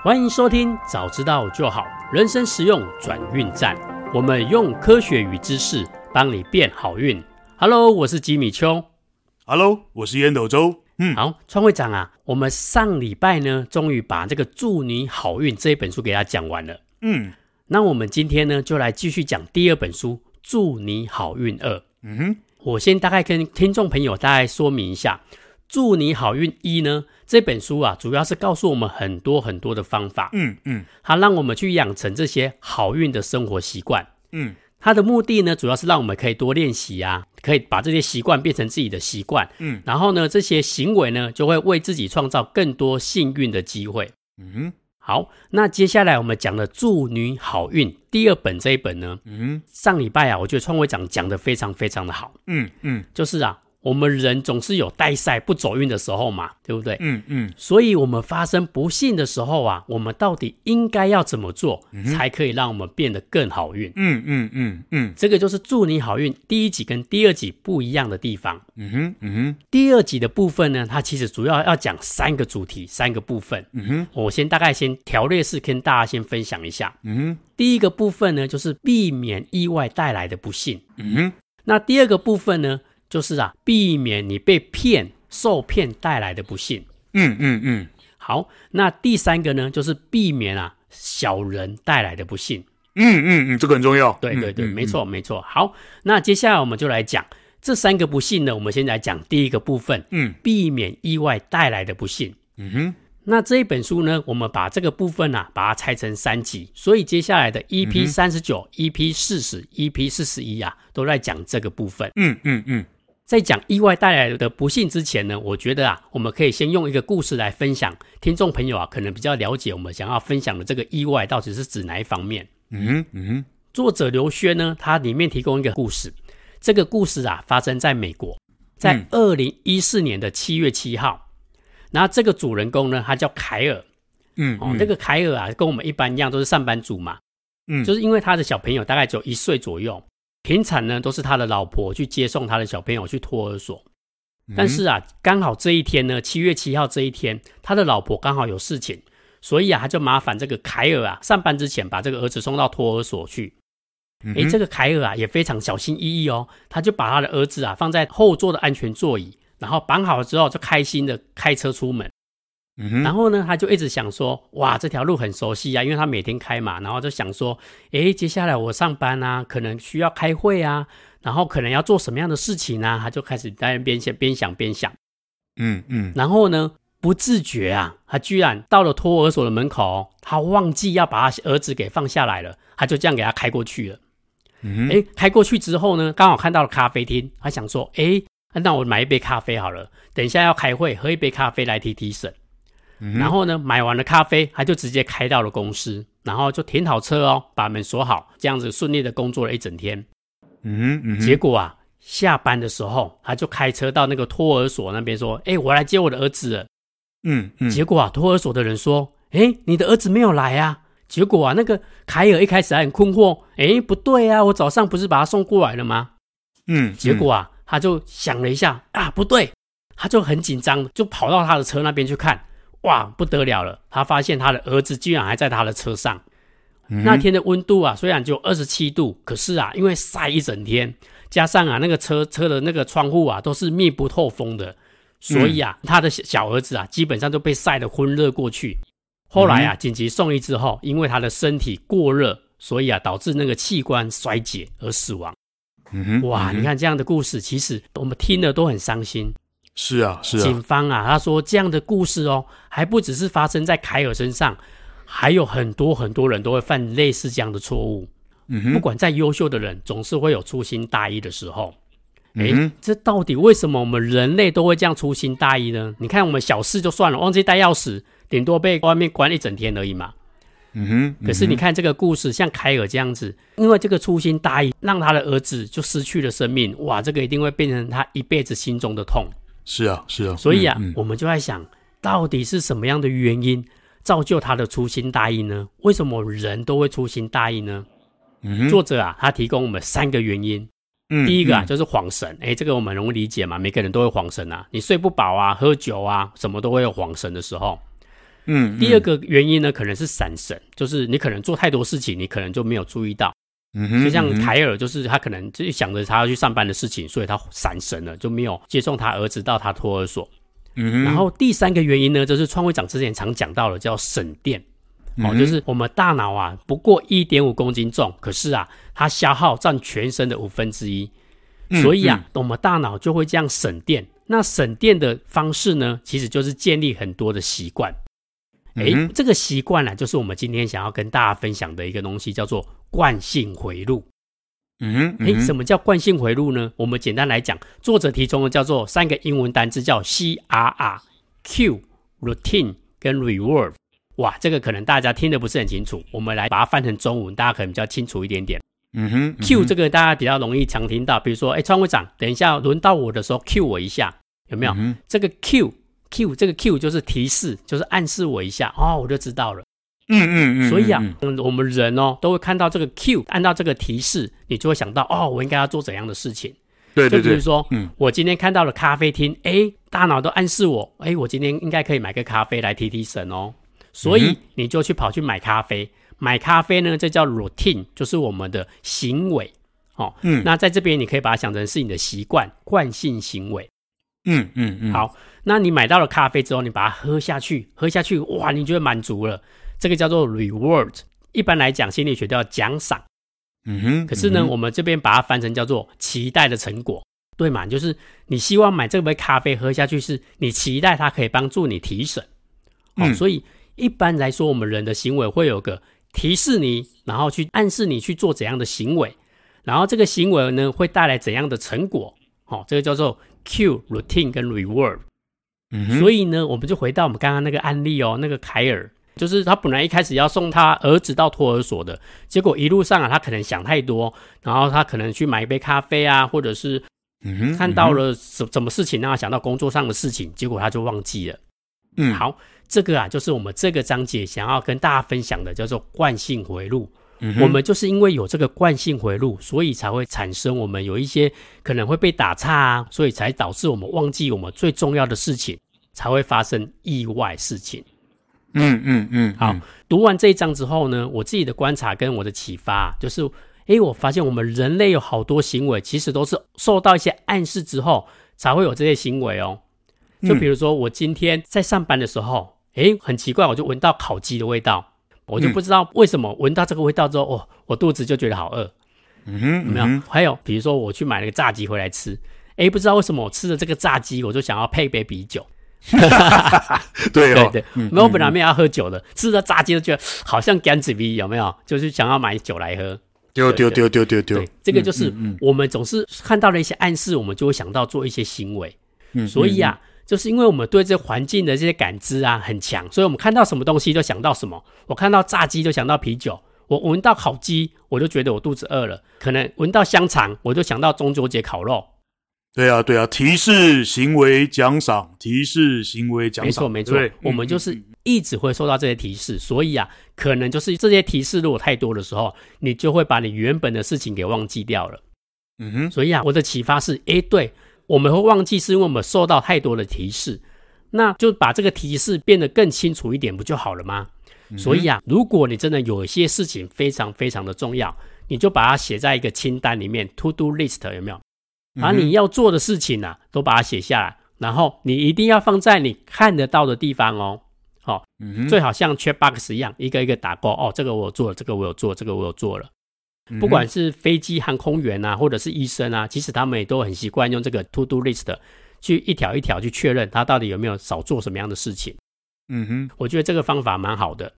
欢迎收听《早知道就好》，人生实用转运站。我们用科学与知识帮你变好运。Hello，我是吉米秋。Hello，我是烟斗周。嗯，好，川会长啊，我们上礼拜呢，终于把这个《祝你好运》这一本书给大家讲完了。嗯，那我们今天呢，就来继续讲第二本书《祝你好运二》。嗯哼，我先大概跟听众朋友大概说明一下。祝你好运一呢，这本书啊，主要是告诉我们很多很多的方法。嗯嗯，它让我们去养成这些好运的生活习惯。嗯，它的目的呢，主要是让我们可以多练习啊，可以把这些习惯变成自己的习惯。嗯，然后呢，这些行为呢，就会为自己创造更多幸运的机会。嗯哼，好，那接下来我们讲的祝你好运第二本这一本呢，嗯，上礼拜啊，我觉得创会长讲的非常非常的好。嗯嗯，就是啊。我们人总是有带赛不走运的时候嘛，对不对？嗯嗯。所以，我们发生不幸的时候啊，我们到底应该要怎么做，嗯、才可以让我们变得更好运？嗯嗯嗯嗯。这个就是祝你好运第一集跟第二集不一样的地方。嗯哼嗯哼。第二集的部分呢，它其实主要要讲三个主题，三个部分。嗯哼。我先大概先条列式跟大家先分享一下。嗯哼。第一个部分呢，就是避免意外带来的不幸。嗯哼。那第二个部分呢？就是啊，避免你被骗、受骗带来的不幸。嗯嗯嗯。好，那第三个呢，就是避免啊小人带来的不幸。嗯嗯嗯，这个很重要。对对对，没错没错。好，那接下来我们就来讲这三个不幸呢。我们先来讲第一个部分。嗯，避免意外带来的不幸。嗯哼。那这一本书呢，我们把这个部分啊，把它拆成三集。所以接下来的 EP 三十九、EP 四十、EP 四十一啊，都在讲这个部分。嗯嗯嗯。在讲意外带来的不幸之前呢，我觉得啊，我们可以先用一个故事来分享，听众朋友啊，可能比较了解我们想要分享的这个意外到底是指哪一方面。嗯哼嗯哼，作者刘轩呢，他里面提供一个故事，这个故事啊发生在美国，在二零一四年的七月七号，嗯、然后这个主人公呢，他叫凯尔，嗯，嗯，哦，这个凯尔啊，跟我们一般一样都是上班族嘛，嗯，就是因为他的小朋友大概只有一岁左右。平常呢，都是他的老婆去接送他的小朋友去托儿所，但是啊，刚好这一天呢，七月七号这一天，他的老婆刚好有事情，所以啊，他就麻烦这个凯尔啊，上班之前把这个儿子送到托儿所去。诶，这个凯尔啊，也非常小心翼翼哦，他就把他的儿子啊放在后座的安全座椅，然后绑好了之后，就开心的开车出门。嗯、然后呢，他就一直想说，哇，这条路很熟悉啊，因为他每天开嘛。然后就想说，诶，接下来我上班啊，可能需要开会啊，然后可能要做什么样的事情呢？他就开始在那边想，边想边想。嗯嗯。然后呢，不自觉啊，他居然到了托儿所的门口，他忘记要把他儿子给放下来了，他就这样给他开过去了。嗯。诶，开过去之后呢，刚好看到了咖啡厅，他想说，诶，那我买一杯咖啡好了，等一下要开会，喝一杯咖啡来提提神。然后呢，买完了咖啡，他就直接开到了公司，然后就停好车哦，把门锁好，这样子顺利的工作了一整天。嗯嗯。结果啊，下班的时候，他就开车到那个托儿所那边说：“哎，我来接我的儿子了。”嗯嗯。结果啊，托儿所的人说：“哎，你的儿子没有来啊？”结果啊，那个凯尔一开始还很困惑：“哎，不对啊，我早上不是把他送过来了吗？”嗯。结果啊，他就想了一下，啊，不对，他就很紧张，就跑到他的车那边去看。哇，不得了了！他发现他的儿子居然还在他的车上。嗯、那天的温度啊，虽然只有二十七度，可是啊，因为晒一整天，加上啊，那个车车的那个窗户啊，都是密不透风的，所以啊，嗯、他的小儿子啊，基本上都被晒得昏热过去。后来啊，紧急送医之后，因为他的身体过热，所以啊，导致那个器官衰竭而死亡。嗯哼，哇，你看这样的故事，其实我们听了都很伤心。是啊，是啊。警方啊，他说这样的故事哦，还不只是发生在凯尔身上，还有很多很多人都会犯类似这样的错误。不管再优秀的人，总是会有粗心大意的时候。哎、嗯，这到底为什么我们人类都会这样粗心大意呢？你看，我们小事就算了，忘记带钥匙，顶多被外面关一整天而已嘛。嗯哼，可是你看这个故事，像凯尔这样子，因为这个粗心大意，让他的儿子就失去了生命。哇，这个一定会变成他一辈子心中的痛。是啊，是啊，所以啊，嗯嗯、我们就在想，到底是什么样的原因造就他的粗心大意呢？为什么人都会粗心大意呢？嗯，作者啊，他提供我们三个原因。嗯，第一个啊，嗯、就是恍神。哎，这个我们容易理解嘛，每个人都会恍神啊。你睡不饱啊，喝酒啊，什么都会有恍神的时候。嗯，第二个原因呢，可能是散神，就是你可能做太多事情，你可能就没有注意到。嗯，就像凯尔，就是他可能就想着他要去上班的事情，所以他闪神了，就没有接送他儿子到他托儿所。嗯，然后第三个原因呢，就是创会长之前常讲到的，叫省电。哦，就是我们大脑啊，不过一点五公斤重，可是啊，它消耗占全身的五分之一，所以啊，我们大脑就会这样省电。那省电的方式呢，其实就是建立很多的习惯。哎，这个习惯呢，就是我们今天想要跟大家分享的一个东西，叫做惯性回路。嗯哼，哎，什么叫惯性回路呢？我们简单来讲，作者提供的叫做三个英文单字，叫 C R R Q Routine 跟 Reward。哇，这个可能大家听得不是很清楚，我们来把它翻成中文，大家可能比较清楚一点点。嗯哼，嗯哼，Q 这个大家比较容易常听到，比如说，哎，川会长，等一下轮到我的时候，Q 我一下，有没有？嗯、这个 Q。Q 这个 Q 就是提示，就是暗示我一下哦，我就知道了。嗯嗯嗯。所以啊，嗯，我们人哦都会看到这个 Q，按照这个提示，你就会想到哦，我应该要做怎样的事情。对对对。就比如说，嗯，我今天看到了咖啡厅，哎，大脑都暗示我，哎，我今天应该可以买个咖啡来提提神哦。所以你就去跑去买咖啡，买咖啡呢，这叫 routine，就是我们的行为。哦，嗯，那在这边你可以把它想成是你的习惯、惯性行为。嗯嗯嗯。好。那你买到了咖啡之后，你把它喝下去，喝下去，哇，你就会满足了，这个叫做 reward。一般来讲，心理学叫奖赏。嗯哼。可是呢，嗯、我们这边把它翻成叫做期待的成果，对嘛？就是你希望买这杯咖啡喝下去，是你期待它可以帮助你提神。哦，嗯、所以一般来说，我们人的行为会有个提示你，然后去暗示你去做怎样的行为，然后这个行为呢会带来怎样的成果。哦，这个叫做 cue routine 跟 reward。嗯，所以呢，我们就回到我们刚刚那个案例哦，那个凯尔，就是他本来一开始要送他儿子到托儿所的，结果一路上啊，他可能想太多，然后他可能去买一杯咖啡啊，或者是看到了什什么事情让他想到工作上的事情，结果他就忘记了。嗯，好，这个啊，就是我们这个章节想要跟大家分享的，叫做惯性回路。嗯，我们就是因为有这个惯性回路，所以才会产生我们有一些可能会被打岔啊，所以才导致我们忘记我们最重要的事情，才会发生意外事情。嗯嗯嗯。好，读完这一章之后呢，我自己的观察跟我的启发就是，诶，我发现我们人类有好多行为，其实都是受到一些暗示之后才会有这些行为哦。就比如说，我今天在上班的时候，诶，很奇怪，我就闻到烤鸡的味道。我就不知道为什么闻到这个味道之后，哦，我肚子就觉得好饿。嗯哼，有没有？嗯、还有，比如说我去买了个炸鸡回来吃，诶，不知道为什么我吃了这个炸鸡，我就想要配一杯啤酒。对哦，对对，没有，我本来没有要喝酒的，吃了炸鸡就觉得好像干子味，有没有？就是想要买酒来喝。丢丢丢丢丢丢。这个就是我们总是看到了一些暗示，我们就会想到做一些行为。嗯，所以啊。就是因为我们对这环境的这些感知啊很强，所以我们看到什么东西就想到什么。我看到炸鸡就想到啤酒，我闻到烤鸡我就觉得我肚子饿了。可能闻到香肠我就想到中秋节烤肉。对啊，对啊，提示行为奖赏，提示行为奖赏。没错，没错。对我们就是一直会收到这些提示，所以啊，可能就是这些提示如果太多的时候，你就会把你原本的事情给忘记掉了。嗯哼。所以啊，我的启发是，诶，对。我们会忘记，是因为我们受到太多的提示，那就把这个提示变得更清楚一点，不就好了吗？嗯、所以啊，如果你真的有一些事情非常非常的重要，你就把它写在一个清单里面，to do list 有没有？把你要做的事情啊，都把它写下来，然后你一定要放在你看得到的地方哦。好、哦，嗯、最好像 checkbox 一样，一个一个打勾哦，这个我有做了，这个我有做，这个我有做了。不管是飞机航空员啊，或者是医生啊，其实他们也都很习惯用这个 to do list 去一条一条去确认他到底有没有少做什么样的事情。嗯哼，我觉得这个方法蛮好的。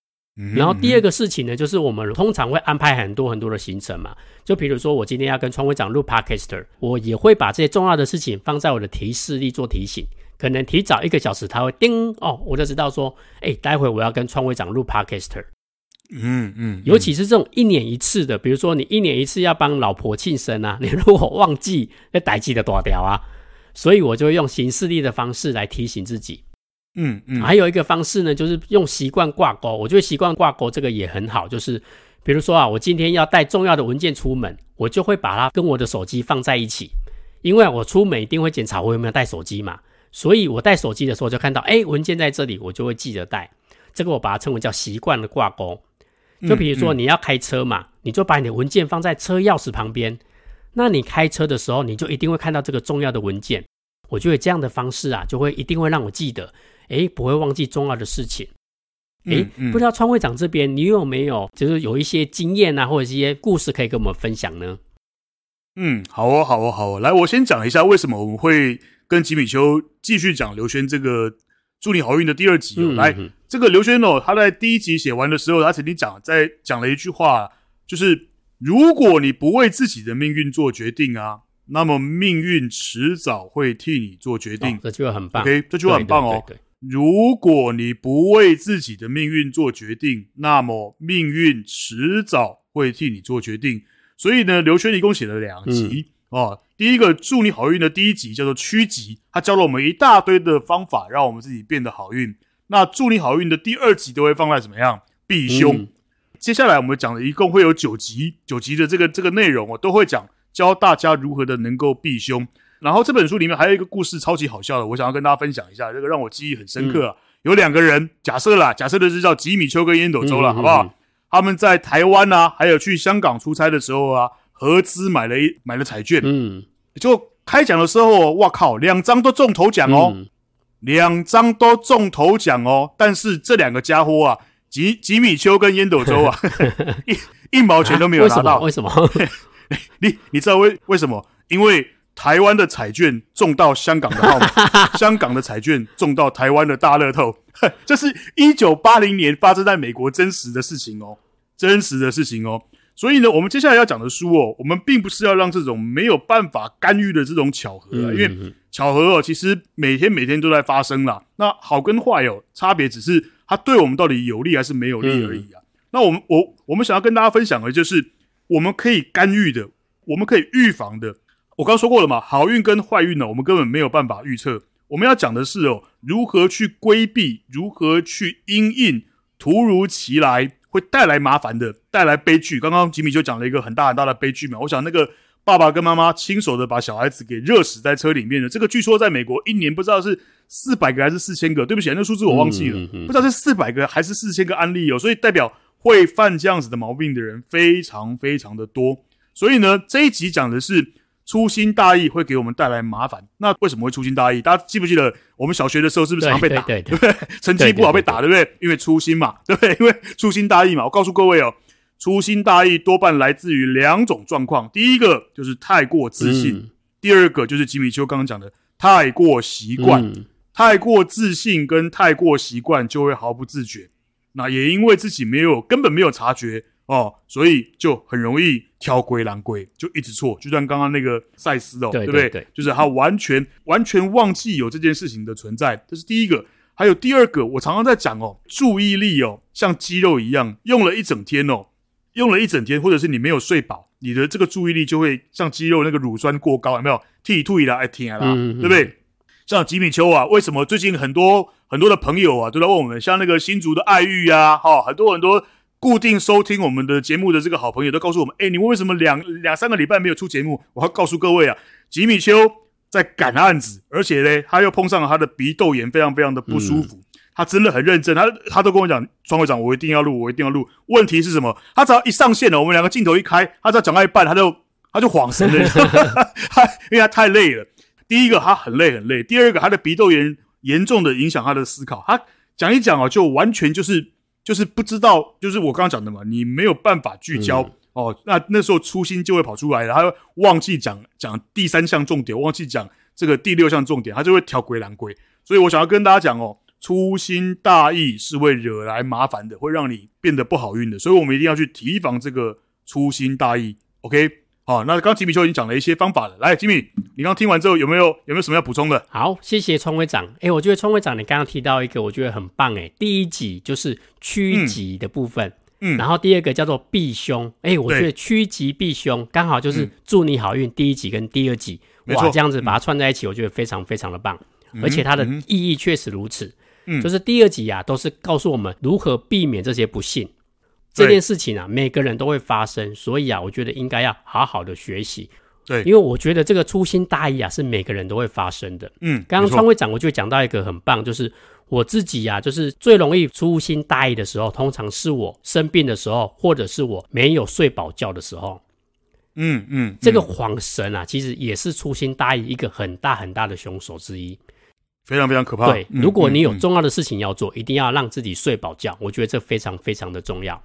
然后第二个事情呢，就是我们通常会安排很多很多的行程嘛。就比如说我今天要跟创会长录 Podcaster，我也会把这些重要的事情放在我的提示里做提醒。可能提早一个小时，他会叮哦，我就知道说，哎，待会我要跟创会长录 Podcaster。嗯嗯，尤其是这种一年一次的，比如说你一年一次要帮老婆庆生啊，你如果忘记，那逮记的多掉啊。所以我就用行事历的方式来提醒自己。嗯嗯，还有一个方式呢，就是用习惯挂钩。我觉得习惯挂钩这个也很好，就是比如说啊，我今天要带重要的文件出门，我就会把它跟我的手机放在一起，因为我出门一定会检查我有没有带手机嘛。所以我带手机的时候就看到，哎，文件在这里，我就会记得带。这个我把它称为叫习惯的挂钩。就比如说你要开车嘛，你就把你的文件放在车钥匙旁边。那你开车的时候，你就一定会看到这个重要的文件。我觉得这样的方式啊，就会一定会让我记得，诶，不会忘记重要的事情。诶，不知道川会长这边你有没有就是有一些经验啊，或者是一些故事可以跟我们分享呢？嗯，好哦，好哦，好哦。来，我先讲一下为什么我们会跟吉米邱继续讲刘轩这个祝你好运的第二集哦。来，这个刘轩哦，他在第一集写完的时候，他曾经讲在讲了一句话，就是。如果你不为自己的命运做决定啊，那么命运迟早会替你做决定。哦、这句话很棒，OK，这句话很棒哦。如果你不为自己的命运做决定，那么命运迟早会替你做决定。所以呢，刘轩一共写了两集、嗯、哦。第一个祝你好运的第一集叫做趋吉，他教了我们一大堆的方法，让我们自己变得好运。那祝你好运的第二集都会放在怎么样？避凶。嗯接下来我们讲的一共会有九集，九集的这个这个内容我都会讲，教大家如何的能够避凶。然后这本书里面还有一个故事超级好笑的，我想要跟大家分享一下，这个让我记忆很深刻啊。嗯、有两个人，假设啦，假设的是叫吉米丘跟烟斗周了，嗯、好不好？嗯、他们在台湾啊，还有去香港出差的时候啊，合资买了一买了彩券，嗯，就开奖的时候，哇靠，两张都中头奖哦，嗯、两张都中头奖哦，但是这两个家伙啊。吉吉米丘跟烟斗周啊，一一毛钱都没有拿到。为什么？为什么你你知道为为什么？因为台湾的彩券中到香港的号码，香港的彩券中到台湾的大乐透。这是一九八零年发生在美国真实的事情哦，真实的事情哦。所以呢，我们接下来要讲的书哦，我们并不是要让这种没有办法干预的这种巧合啊，因为巧合哦，其实每天每天都在发生啦。那好跟坏哦，差别只是。它对我们到底有利还是没有利而已啊？嗯、那我们我我们想要跟大家分享的就是，我们可以干预的，我们可以预防的。我刚刚说过了嘛，好运跟坏运呢，我们根本没有办法预测。我们要讲的是哦，如何去规避，如何去因应突如其来会带来麻烦的、带来悲剧。刚刚吉米就讲了一个很大很大的悲剧嘛。我想那个爸爸跟妈妈亲手的把小孩子给热死在车里面的，这个据说在美国一年不知道是。四百个还是四千个？对不起，那个数字我忘记了，嗯嗯嗯、不知道是四百个还是四千个案例哦。所以代表会犯这样子的毛病的人非常非常的多。所以呢，这一集讲的是粗心大意会给我们带来麻烦。那为什么会粗心大意？大家记不记得我们小学的时候是不是常被打？对不对？成绩不好被打，对不对？因为粗心嘛，对不对？因为粗心大意嘛。我告诉各位哦，粗心大意多半来自于两种状况。第一个就是太过自信，嗯、第二个就是吉米邱刚刚讲的太过习惯。嗯太过自信跟太过习惯就会毫不自觉，那也因为自己没有根本没有察觉哦，所以就很容易挑龟拦龟，就一直错。就像刚刚那个赛斯哦，对，对不对？对，就是他完全完全忘记有这件事情的存在，这是第一个。还有第二个，我常常在讲哦，注意力哦，像肌肉一样，用了一整天哦，用了一整天，或者是你没有睡饱，你的这个注意力就会像肌肉那个乳酸过高，有没有？踢吐啦，爱听啦，嗯嗯对不对？像吉米丘啊，为什么最近很多很多的朋友啊都在问我们？像那个新竹的爱玉啊，哈，很多很多固定收听我们的节目的这个好朋友都告诉我们，哎，你们为什么两两三个礼拜没有出节目？我要告诉各位啊，吉米丘在赶案子，而且呢，他又碰上了他的鼻窦炎，非常非常的不舒服。嗯、他真的很认真，他他都跟我讲，庄会长，我一定要录，我一定要录。问题是什么？他只要一上线了，我们两个镜头一开，他只要讲到一半，他就他就恍神了，他因为他太累了。第一个他很累很累，第二个他的鼻窦炎严重的影响他的思考，他讲一讲啊，就完全就是就是不知道，就是我刚刚讲的嘛，你没有办法聚焦、嗯、哦，那那时候粗心就会跑出来了，他会忘记讲讲第三项重点，忘记讲这个第六项重点，他就会挑鬼拦鬼，所以我想要跟大家讲哦，粗心大意是会惹来麻烦的，会让你变得不好运的，所以我们一定要去提防这个粗心大意，OK。好，那刚刚吉米就已经讲了一些方法了。来，吉米，你刚刚听完之后有没有有没有什么要补充的？好，谢谢川会长。哎，我觉得川会长你刚刚提到一个，我觉得很棒。哎，第一集就是趋吉的部分，嗯，然后第二个叫做避凶。哎，我觉得趋吉避凶刚好就是祝你好运。第一集跟第二集，哇，这样子把它串在一起，我觉得非常非常的棒。而且它的意义确实如此。嗯，就是第二集啊，都是告诉我们如何避免这些不幸。这件事情啊，每个人都会发生，所以啊，我觉得应该要好好的学习。对，因为我觉得这个粗心大意啊，是每个人都会发生的。嗯，刚刚创会长我就讲到一个很棒，就是我自己呀、啊，就是最容易粗心大意的时候，通常是我生病的时候，或者是我没有睡饱觉的时候。嗯嗯，这个恍神啊，其实也是粗心大意一个很大很大的凶手之一，非常非常可怕。对，如果你有重要的事情要做，一定要让自己睡饱觉，我觉得这非常非常的重要。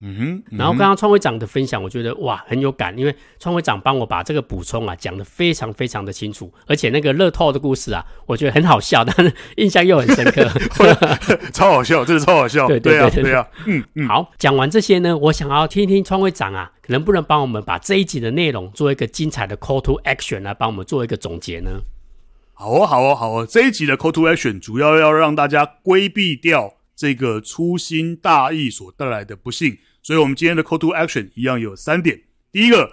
嗯哼，嗯哼，然后刚刚创会长的分享，我觉得哇很有感，因为创会长帮我把这个补充啊讲得非常非常的清楚，而且那个乐透的故事啊，我觉得很好笑，但是印象又很深刻，超好笑，真的超好笑。对对对对，对啊，嗯嗯。好，讲完这些呢，我想要听听创会长啊，能不能帮我们把这一集的内容做一个精彩的 call to action 来帮我们做一个总结呢？好哦，好哦，好哦，这一集的 call to action 主要要让大家规避掉这个粗心大意所带来的不幸。所以，我们今天的 call to action 一样有三点。第一个，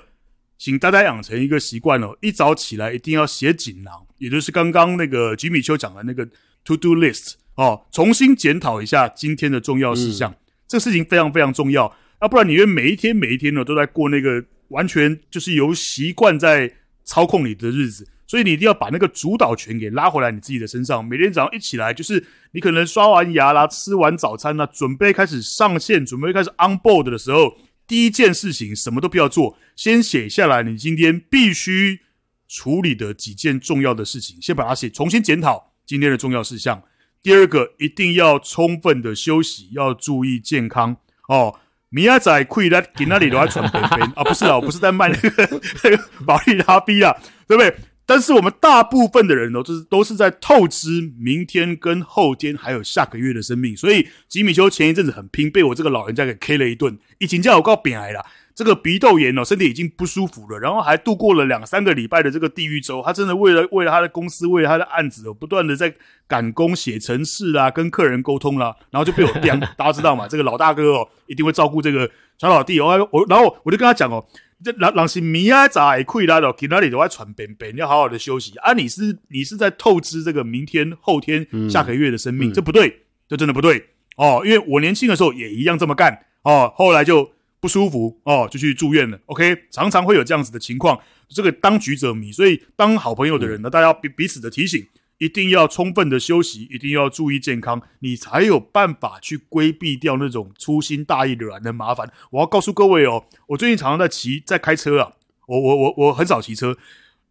请大家养成一个习惯哦，一早起来一定要写锦囊，也就是刚刚那个吉米邱讲的那个 to do list 哦，重新检讨一下今天的重要事项。嗯、这个事情非常非常重要，要不然你因为每一天每一天呢都在过那个完全就是由习惯在操控你的日子。所以你一定要把那个主导权给拉回来你自己的身上。每天早上一起来，就是你可能刷完牙啦、吃完早餐啦，准备开始上线、准备开始 on board 的时候，第一件事情什么都不要做，先写下来你今天必须处理的几件重要的事情，先把它写，重新检讨今天的重要事项。第二个，一定要充分的休息，要注意健康哦。明仔载可以来给那里都要传边边啊，不是 啊，我不是在卖那个那个保利达 B 啊，对不对？但是我们大部分的人都是都是在透支明天跟后天还有下个月的生命，所以吉米修前一阵子很拼，被我这个老人家给 K 了一顿，已经叫我告扁癌了，这个鼻窦炎哦，身体已经不舒服了，然后还度过了两三个礼拜的这个地狱周，他真的为了为了他的公司，为了他的案子哦，不断的在赶工写程式啦，跟客人沟通啦，然后就被我刁，大家知道嘛，这个老大哥哦，一定会照顾这个小老弟哦，我然后我就跟他讲哦。这人人是明仔载亏啦，到其他里都在传便便，要好好的休息啊！你是你是在透支这个明天、后天、下个月的生命，嗯、这不对，这真的不对哦！因为我年轻的时候也一样这么干哦，后来就不舒服哦，就去住院了。OK，常常会有这样子的情况，这个当局者迷，所以当好朋友的人呢，嗯、大家彼彼此的提醒。一定要充分的休息，一定要注意健康，你才有办法去规避掉那种粗心大意惹来的麻烦。我要告诉各位哦，我最近常常在骑，在开车啊，我我我我很少骑车，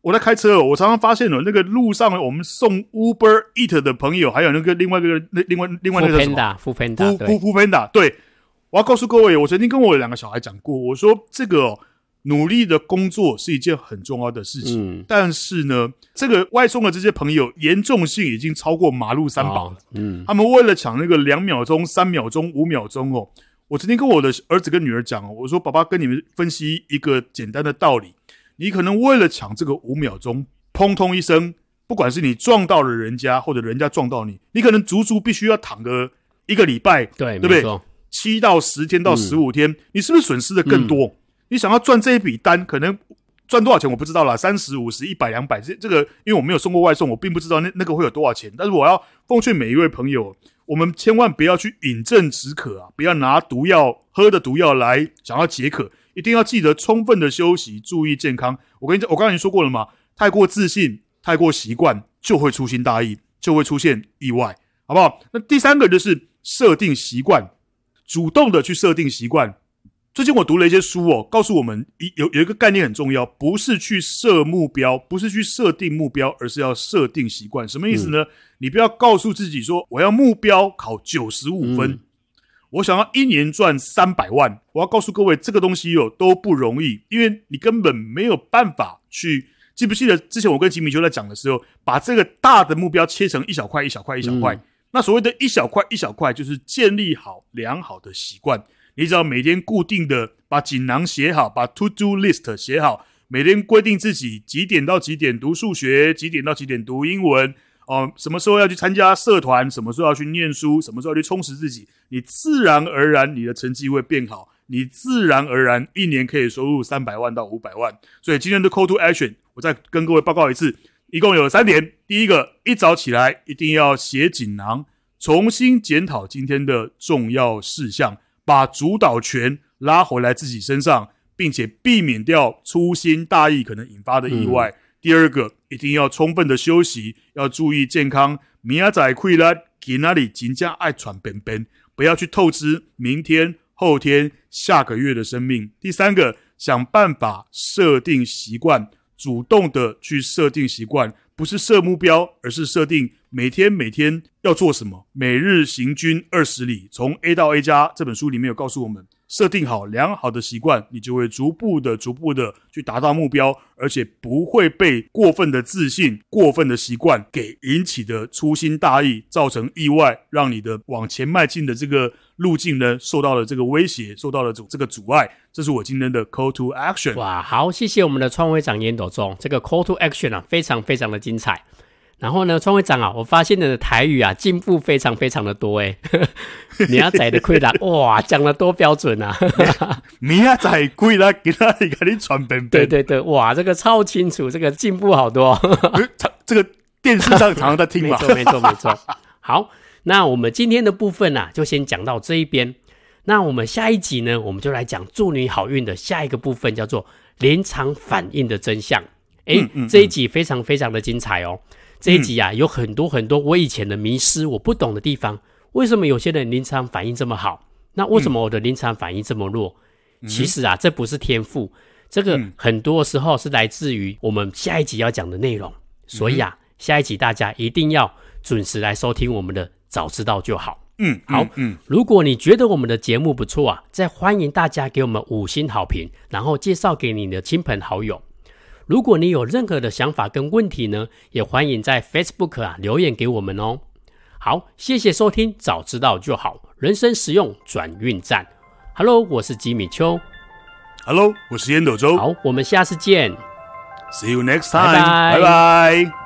我在开车哦，我常常发现了那个路上我们送 Uber Eat 的朋友，还有那个另外一个那另外另外那个什么 Foodpanda Foodpanda 对，我要告诉各位，我曾经跟我两个小孩讲过，我说这个哦。努力的工作是一件很重要的事情，嗯、但是呢，这个外送的这些朋友严重性已经超过马路三宝了。嗯，他们为了抢那个两秒钟、三秒钟、五秒钟哦，我曾经跟我的儿子跟女儿讲哦，我说：“爸爸跟你们分析一个简单的道理，你可能为了抢这个五秒钟，砰通一声，不管是你撞到了人家，或者人家撞到你，你可能足足必须要躺个一个礼拜，对，对不对？七到十天到十五天，嗯、你是不是损失的更多？”嗯你想要赚这一笔单，可能赚多少钱我不知道啦，三十、五十、一百、两百，这这个因为我没有送过外送，我并不知道那那个会有多少钱。但是我要奉劝每一位朋友，我们千万不要去饮鸩止渴啊，不要拿毒药喝的毒药来想要解渴，一定要记得充分的休息，注意健康。我跟你，我刚才已经说过了嘛，太过自信、太过习惯，就会粗心大意，就会出现意外，好不好？那第三个就是设定习惯，主动的去设定习惯。最近我读了一些书哦，告诉我们一有有一个概念很重要，不是去设目标，不是去设定目标，而是要设定习惯。什么意思呢？嗯、你不要告诉自己说我要目标考九十五分，嗯、我想要一年赚三百万。我要告诉各位，这个东西哦都不容易，因为你根本没有办法去。记不记得之前我跟吉米就在讲的时候，把这个大的目标切成一小块一小块一小块。嗯、那所谓的一小块一小块，就是建立好良好的习惯。你只要每天固定的把锦囊写好，把 to do list 写好，每天规定自己几点到几点读数学，几点到几点读英文，哦、什么时候要去参加社团，什么时候要去念书，什么时候要去充实自己，你自然而然你的成绩会变好，你自然而然一年可以收入三百万到五百万。所以今天的 call to action，我再跟各位报告一次，一共有三点。第一个，一早起来一定要写锦囊，重新检讨今天的重要事项。把主导权拉回来自己身上，并且避免掉粗心大意可能引发的意外。嗯、第二个，一定要充分的休息，要注意健康。明仔载亏了，给那里紧张爱喘便便，不要去透支明天、后天、下个月的生命。第三个，想办法设定习惯，主动的去设定习惯，不是设目标，而是设定每天每天要做什么。每日行军二十里，从 A 到 A 加，这本书里面有告诉我们。设定好良好的习惯，你就会逐步的、逐步的去达到目标，而且不会被过分的自信、过分的习惯给引起的粗心大意造成意外，让你的往前迈进的这个路径呢受到了这个威胁，受到了这这个阻碍。这是我今天的 call to action。哇，好，谢谢我们的创会长烟斗中，这个 call to action 啊，非常非常的精彩。然后呢，创会长啊，我发现你的台语啊进步非常非常的多诶。明仔载的亏啦，哇，讲的多标准啊！明仔载亏啦，给他给你传本本。对对对，哇，这个超清楚，这个进步好多。这个电视上常常在听嘛。没错没错没错。好，那我们今天的部分呢、啊，就先讲到这一边。那我们下一集呢，我们就来讲祝你好运的下一个部分，叫做临场反应的真相。诶，嗯嗯嗯、这一集非常非常的精彩哦。这一集啊，有很多很多我以前的迷失，我不懂的地方。为什么有些人临场反应这么好？那为什么我的临场反应这么弱？嗯、其实啊，这不是天赋，这个很多时候是来自于我们下一集要讲的内容。所以啊，下一集大家一定要准时来收听我们的早知道就好。嗯，好，嗯，嗯，如果你觉得我们的节目不错啊，再欢迎大家给我们五星好评，然后介绍给你的亲朋好友。如果你有任何的想法跟问题呢，也欢迎在 Facebook 啊留言给我们哦。好，谢谢收听，早知道就好，人生实用转运站。Hello，我是吉米秋。Hello，我是烟斗周。好，我们下次见。See you next time。拜拜。